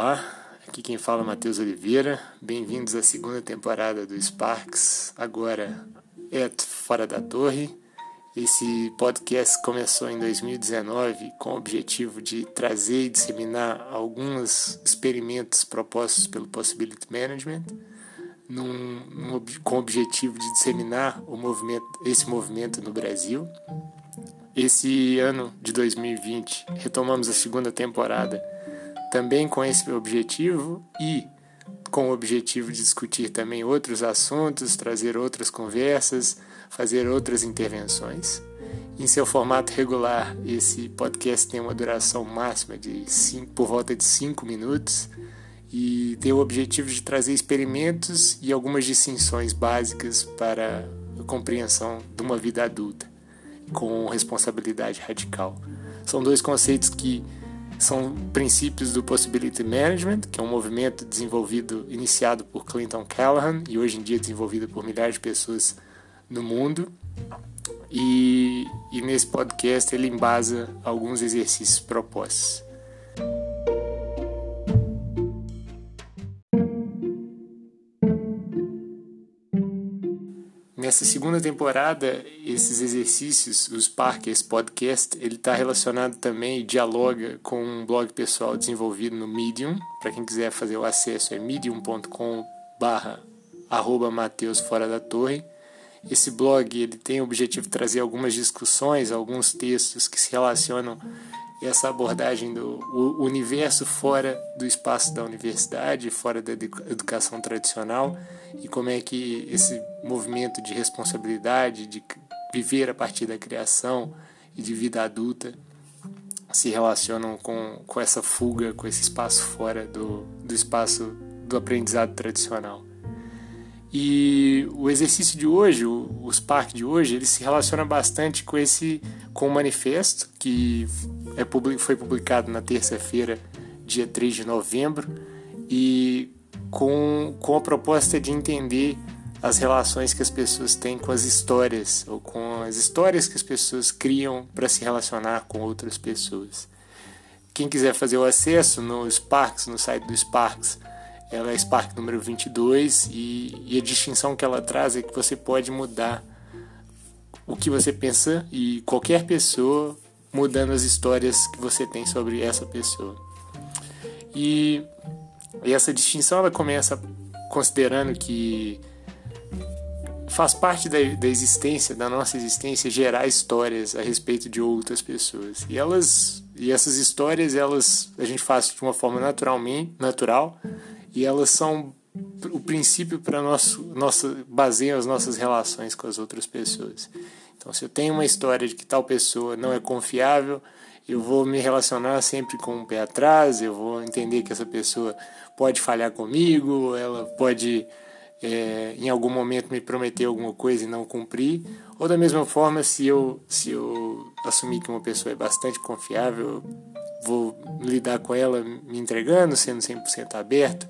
Olá, aqui quem fala é Matheus Oliveira. Bem-vindos à segunda temporada do Sparks, agora é Fora da Torre. Esse podcast começou em 2019 com o objetivo de trazer e disseminar alguns experimentos propostos pelo Possibility Management, num, num, com o objetivo de disseminar movimento, esse movimento no Brasil. Esse ano de 2020 retomamos a segunda temporada também com esse objetivo e com o objetivo de discutir também outros assuntos, trazer outras conversas, fazer outras intervenções. Em seu formato regular, esse podcast tem uma duração máxima de cinco, por volta de 5 minutos e tem o objetivo de trazer experimentos e algumas distinções básicas para a compreensão de uma vida adulta com responsabilidade radical. São dois conceitos que são princípios do Possibility Management, que é um movimento desenvolvido, iniciado por Clinton Callahan e hoje em dia desenvolvido por milhares de pessoas no mundo. E, e nesse podcast ele embasa alguns exercícios propostos. Nessa segunda temporada, esses exercícios, os Parkers Podcast, ele está relacionado também e dialoga com um blog pessoal desenvolvido no Medium. Para quem quiser fazer o acesso, é medium.com barra arroba Mateus Fora da Torre. Esse blog ele tem o objetivo de trazer algumas discussões, alguns textos que se relacionam essa abordagem do universo fora do espaço da universidade, fora da educação tradicional e como é que esse movimento de responsabilidade, de viver a partir da criação e de vida adulta se relacionam com, com essa fuga, com esse espaço fora do, do espaço do aprendizado tradicional. E o exercício de hoje, o, o Spark de hoje, ele se relaciona bastante com esse com o manifesto que é, foi publicado na terça-feira, dia 3 de novembro, e com, com a proposta de entender as relações que as pessoas têm com as histórias, ou com as histórias que as pessoas criam para se relacionar com outras pessoas. Quem quiser fazer o acesso no Sparks, no site do Sparks, ela é Spark número 22 e, e a distinção que ela traz é que você pode mudar o que você pensa e qualquer pessoa mudando as histórias que você tem sobre essa pessoa. E, e essa distinção ela começa considerando que faz parte da, da existência, da nossa existência, gerar histórias a respeito de outras pessoas. E elas e essas histórias elas a gente faz de uma forma naturalmente natural e elas são o princípio para nosso nossa baseiam as nossas relações com as outras pessoas. Então, se eu tenho uma história de que tal pessoa não é confiável, eu vou me relacionar sempre com um pé atrás, eu vou entender que essa pessoa pode falhar comigo, ela pode é, em algum momento me prometer alguma coisa e não cumprir. Ou da mesma forma, se eu, se eu assumir que uma pessoa é bastante confiável, vou lidar com ela me entregando, sendo 100% aberto.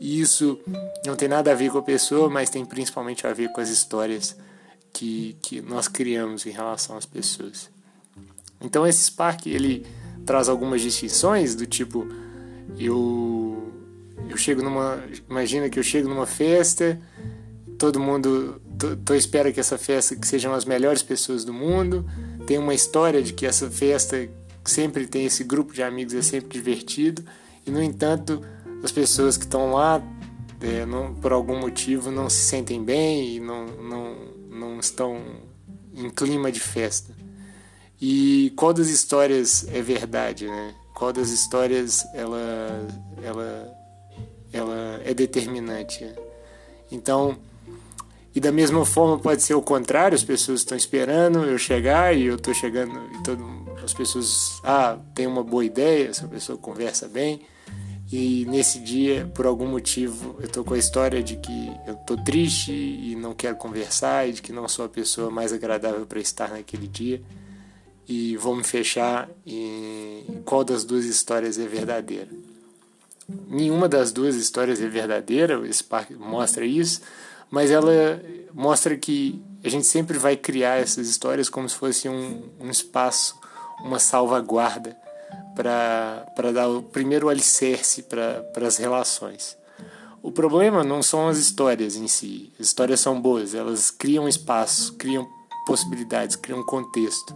E isso não tem nada a ver com a pessoa, mas tem principalmente a ver com as histórias que, que nós criamos em relação às pessoas. Então esse Spark ele traz algumas distinções do tipo eu eu chego numa imagina que eu chego numa festa todo mundo tô, tô espera que essa festa que sejam as melhores pessoas do mundo tem uma história de que essa festa sempre tem esse grupo de amigos é sempre divertido e no entanto as pessoas que estão lá é, não, por algum motivo não se sentem bem e não, não, não estão em clima de festa. E qual das histórias é verdade, né? Qual das histórias ela, ela, ela é determinante? Então, e da mesma forma pode ser o contrário, as pessoas estão esperando eu chegar e eu estou chegando e todo, as pessoas, ah, tem uma boa ideia, essa pessoa conversa bem, e nesse dia, por algum motivo, eu tô com a história de que eu tô triste e não quero conversar e de que não sou a pessoa mais agradável para estar naquele dia. E vou me fechar em qual das duas histórias é verdadeira. Nenhuma das duas histórias é verdadeira, esse parque mostra isso, mas ela mostra que a gente sempre vai criar essas histórias como se fosse um, um espaço, uma salvaguarda para dar o primeiro alicerce para as relações. O problema não são as histórias em si. As histórias são boas, elas criam espaço, criam possibilidades, criam contexto.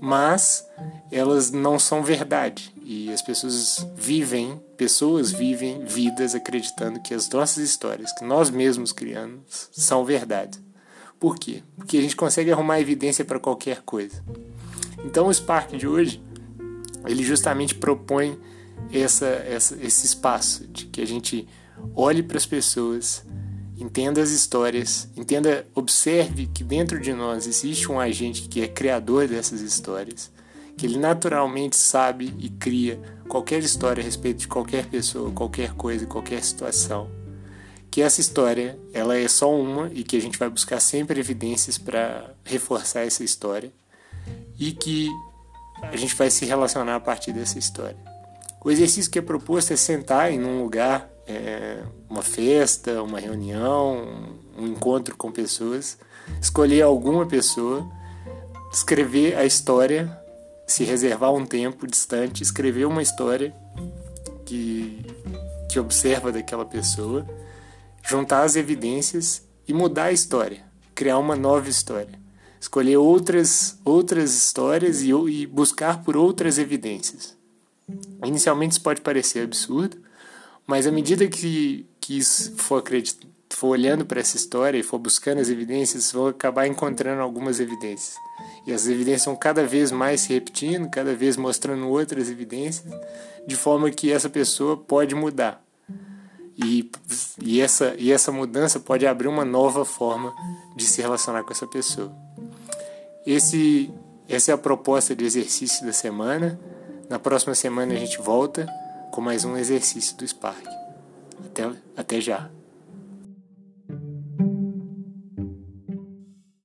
Mas elas não são verdade. E as pessoas vivem, pessoas vivem vidas acreditando que as nossas histórias, que nós mesmos criamos, são verdade. Por quê? Porque a gente consegue arrumar evidência para qualquer coisa. Então o Spark de hoje, ele justamente propõe essa, essa, esse espaço de que a gente olhe para as pessoas, entenda as histórias, entenda, observe que dentro de nós existe um agente que é criador dessas histórias, que ele naturalmente sabe e cria qualquer história a respeito de qualquer pessoa, qualquer coisa, qualquer situação. Que essa história, ela é só uma e que a gente vai buscar sempre evidências para reforçar essa história e que a gente vai se relacionar a partir dessa história. O exercício que é proposto é sentar em um lugar é, uma festa, uma reunião, um encontro com pessoas, escolher alguma pessoa, escrever a história, se reservar um tempo distante, escrever uma história que, que observa daquela pessoa, juntar as evidências e mudar a história, criar uma nova história. Escolher outras, outras histórias e, e buscar por outras evidências. Inicialmente isso pode parecer absurdo, mas à medida que, que for, for olhando para essa história e for buscando as evidências, vão acabar encontrando algumas evidências. E as evidências vão cada vez mais se repetindo, cada vez mostrando outras evidências, de forma que essa pessoa pode mudar. E, e, essa, e essa mudança pode abrir uma nova forma de se relacionar com essa pessoa. Esse, essa é a proposta de exercício da semana. Na próxima semana a gente volta com mais um exercício do Spark. Até, até já!